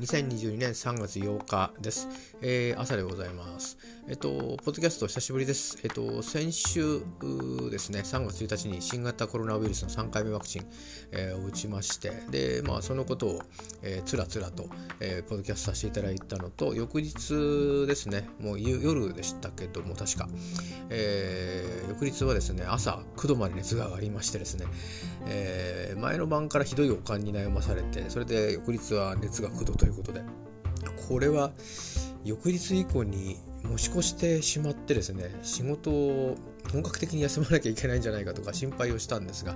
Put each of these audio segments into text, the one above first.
2022年3月8日です。えー、朝でございます。えっと、ポッドキャスト久しぶりです。えっと、先週ですね、3月1日に新型コロナウイルスの3回目ワクチン、えー、を打ちまして、で、まあ、そのことを、えー、つらつらと、えー、ポッドキャストさせていただいたのと、翌日ですね、もう夜でしたけども、確か、えー、翌日はですね、朝9度まで熱が上がりましてですね、えー、前の晩からひどい悪寒に悩まされて、それで翌日は熱が9度ということで、これは翌日以降に持ち越してしまってですね仕事を本格的に休まなきゃいけないんじゃないかとか心配をしたんですが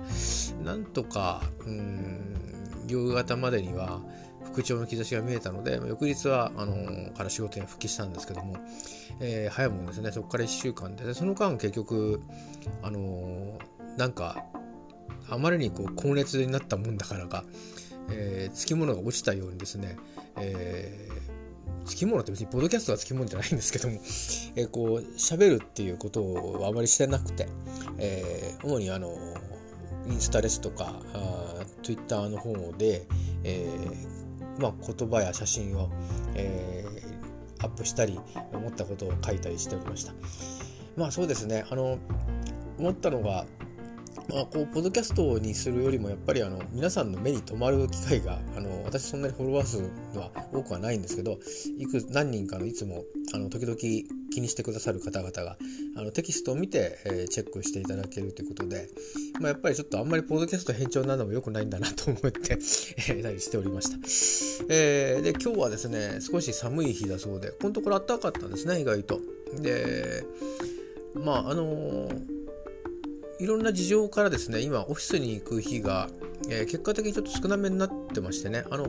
なんとかうん夕方までには復調の兆しが見えたので翌日はあのから仕事に復帰したんですけども、えー、早いもんですね。そこから1週間でその間結局あのなんかあまりにこう高熱になったもんだからか、えー、つきものが落ちたようにですね、えー、つきものって別にポッドキャストはつきものじゃないんですけども、えー、こう喋るっていうことをあまりしてなくて、えー、主にあのインスタですとかあ Twitter の方で、えーまあ、言葉や写真を、えー、アップしたり思ったことを書いたりしておりました。まあそうですねあの思ったのがまあ、こうポッドキャストにするよりもやっぱりあの皆さんの目に留まる機会があの私そんなにフォロワー数は多くはないんですけどいく何人かのいつもあの時々気にしてくださる方々があのテキストを見て、えー、チェックしていただけるということで、まあ、やっぱりちょっとあんまりポッドキャスト偏重なのも良くないんだなと思って え、たりしておりました、えー、で今日はですね少し寒い日だそうでこのところ暖かかったんですね意外と。でまああのーいろんな事情からですね今オフィスに行く日が、えー、結果的にちょっと少なめになってましてね。あの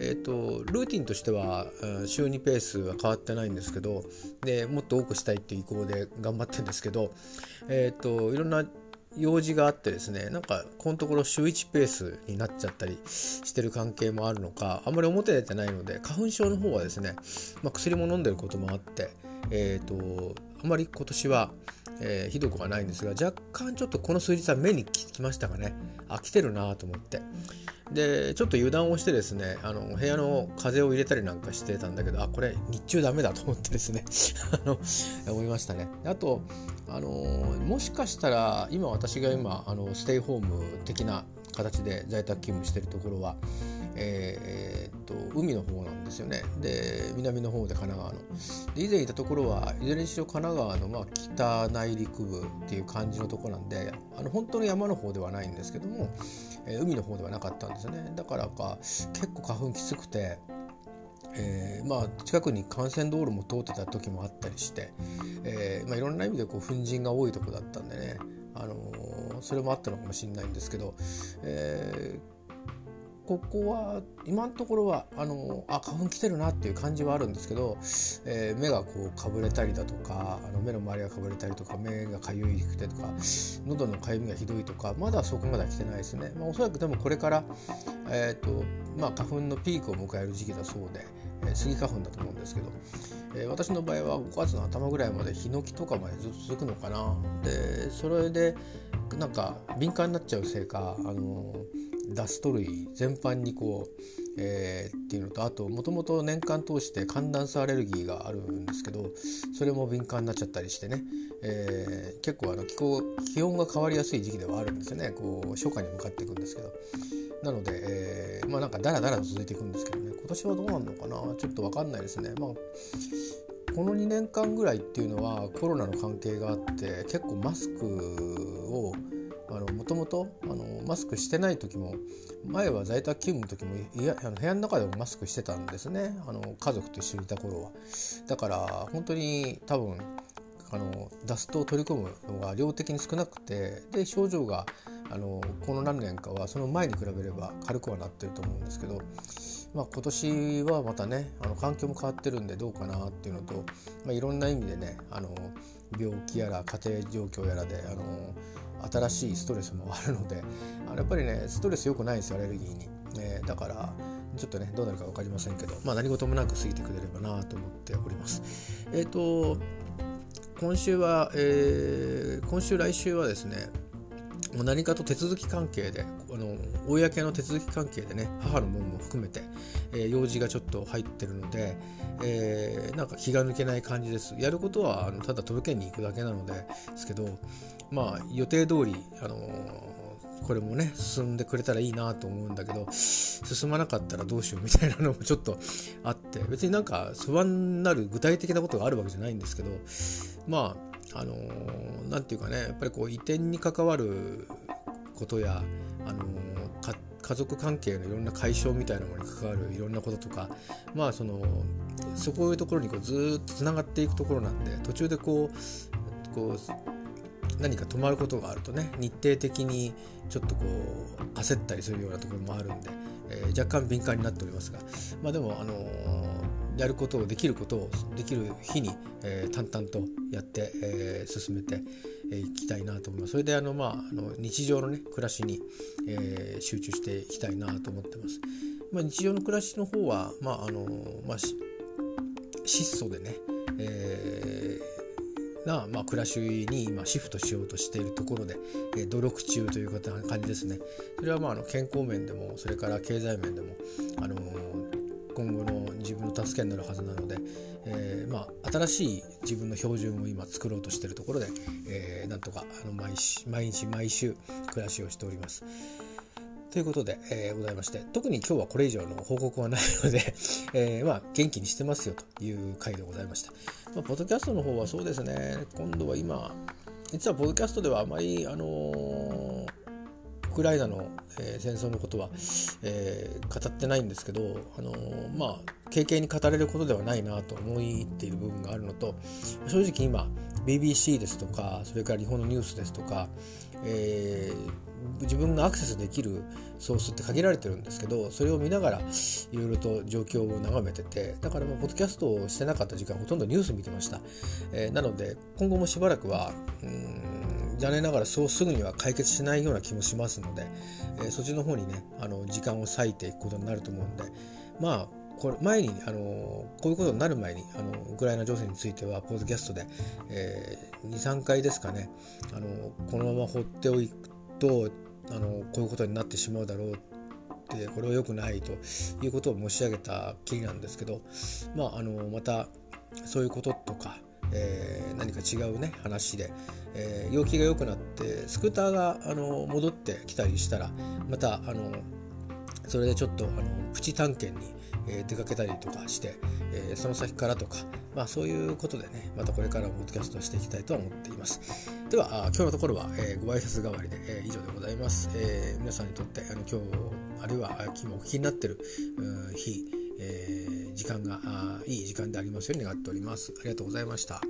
えーと、ルーティンとしては週2ペースは変わってないんですけどでもっと多くしたいっていう意向で頑張ってるんですけど、えーと、いろんな用事があってですねなんかこのところ週1ペースになっちゃったりしてる関係もあるのかあんまり表出てないので花粉症の方はですね、まあ、薬も飲んでることもあってえっ、とあんまり今年はえー、ひどくはないんですが若干ちょっとこの数日は目にきましたかね。あ来てるなと思って。でちょっと油断をしてですねあの部屋の風を入れたりなんかしてたんだけどあこれ日中ダメだと思ってですね あの思いましたね。あとあのもしかしたら今私が今あのステイホーム的な形で在宅勤務してるところはえー、海の方なんですよね。で南の方で神奈川の。で以前いたところはいずれにしろ神奈川のまあ北内陸部っていう感じのとこなんであの本当の山の方ではないんですけども、えー、海の方ではなかったんですよね。だからか結構花粉きつくてえー、まあ近くに幹線道路も通ってた時もあったりして、えーまあ、いろんな意味でこう粉塵が多いとこだったんでね、あのー、それもあったのかもしれないんですけど、え、ここは今のところはあのあ花粉来てるなっていう感じはあるんですけど、えー、目がこうかぶれたりだとかあの目の周りがかぶれたりとか目がかゆいくてとか喉のかゆみがひどいとかまだそこまでは来てないですね、まあ、おそらくでもこれから、えーとまあ、花粉のピークを迎える時期だそうで、えー、スギ花粉だと思うんですけど、えー、私の場合は5月の頭ぐらいまでヒノキとかまでずっと続くのかな。でそれでなんか敏感になっちゃうせいかあのダスト類全般にこう、えー、っていうのとあともともと年間通して寒暖差アレルギーがあるんですけどそれも敏感になっちゃったりしてね、えー、結構あの気候気温が変わりやすい時期ではあるんですよね。こう初夏に向かっていくんですけど。なので、えー、まあなんかダラダラと続いていくんですけどね。今年はどうなるのかな？ちょっと分かんないですね。まあこの2年間ぐらいっていうのはコロナの関係があって結構マスクをもともとマスクしてない時も前は在宅勤務の時もいやあの部屋の中でもマスクしてたんですね。あの家族と一緒にいた頃は。だから本当に多分あのダストを取り込むのが量的に少なくてで症状があのこの何年かはその前に比べれば軽くはなってると思うんですけど、まあ、今年はまたねあの環境も変わってるんでどうかなっていうのと、まあ、いろんな意味でねあの病気やら家庭状況やらであの新しいストレスもあるのであのやっぱりねストレス良くないですよアレルギーに、ね、だからちょっとねどうなるか分かりませんけど、まあ、何事もなく過ぎてくれればなと思っております。えっ、ー、と今週は、えー、今週来週はですね何かと手続き関係であの公の手続き関係でね母のものも含めて、えー、用事がちょっと入ってるので、えー、なんか気が抜けない感じです。やることはあのただ届けに行くだけなのですけどまあ予定通りあのこれもね進んでくれたらいいなと思うんだけど進まなかったらどうしようみたいなのもちょっとあって別になんか不安になる具体的なことがあるわけじゃないんですけどまああのー、て言うかねやっぱりこう移転に関わることや、あのー、家族関係のいろんな解消みたいなものに関わるいろんなこととかまあそのそこいうところにこうずっとつながっていくところなんで途中でこうこう何か止まることがあるとね日程的にちょっとこう焦ったりするようなところもあるんで、えー、若干敏感になっておりますがまあでもあのーやることをできることをできる日に、えー、淡々とやって、えー、進めてい、えー、きたいなと思います。それであの、まあ、あの日常の、ね、暮らしに、えー、集中していきたいなと思ってます。まあ、日常の暮らしの方は、まああのまあ、質素でね、えー、な、まあ、暮らしに今シフトしようとしているところで、えー、努力中という感じですね。それはまああの健康面でもそれから経済面でも、あの今後の自分の助けになるはずなので、えー、まあ、新しい自分の標準を今作ろうとしているところで、えー、なんとかあの毎毎日毎週暮らしをしております。ということで、えー、ございまして特に今日はこれ以上の報告はないので えー、まあ、元気にしてますよという回でございました。まあ、ポッドキャストの方はそうですね今度は今実はポッドキャストではあまりあのークライナの、えー、戦争のことは、えー、語ってないんですけど、あのー、まあ軽々に語れることではないなと思っている部分があるのと正直今 BBC ですとかそれから日本のニュースですとか、えー、自分がアクセスできるソースって限られてるんですけどそれを見ながらいろいろと状況を眺めててだからもうポッドキャストをしてなかった時間ほとんどニュース見てました、えー、なので今後もしばらくはうん残念ながらそうすぐには解決しないような気もしますので、えー、そっちの方にねあの時間を割いていくことになると思うんでまあこれ前にあのこういうことになる前にあのウクライナ情勢についてはポッドキャストで、えー、23回ですかねあのこのまま放っておくとあのこういうことになってしまうだろうってこれは良くないということを申し上げたきりなんですけど、まあ、あのまたそういうこととかえー、何か違うね話で、えー、陽気が良くなってスクーターがあの戻ってきたりしたらまたあのそれでちょっとあのプチ探検に、えー、出かけたりとかして、えー、その先からとか、まあ、そういうことでねまたこれからもポッドキャストしていきたいとは思っています。では今日のところは、えー、ご挨拶代わりで、えー、以上でございます、えー、皆さんにとってあの今日あるいは今お聞きになってる日えー、時間がいい時間でありますように願っております。ありがとうございました。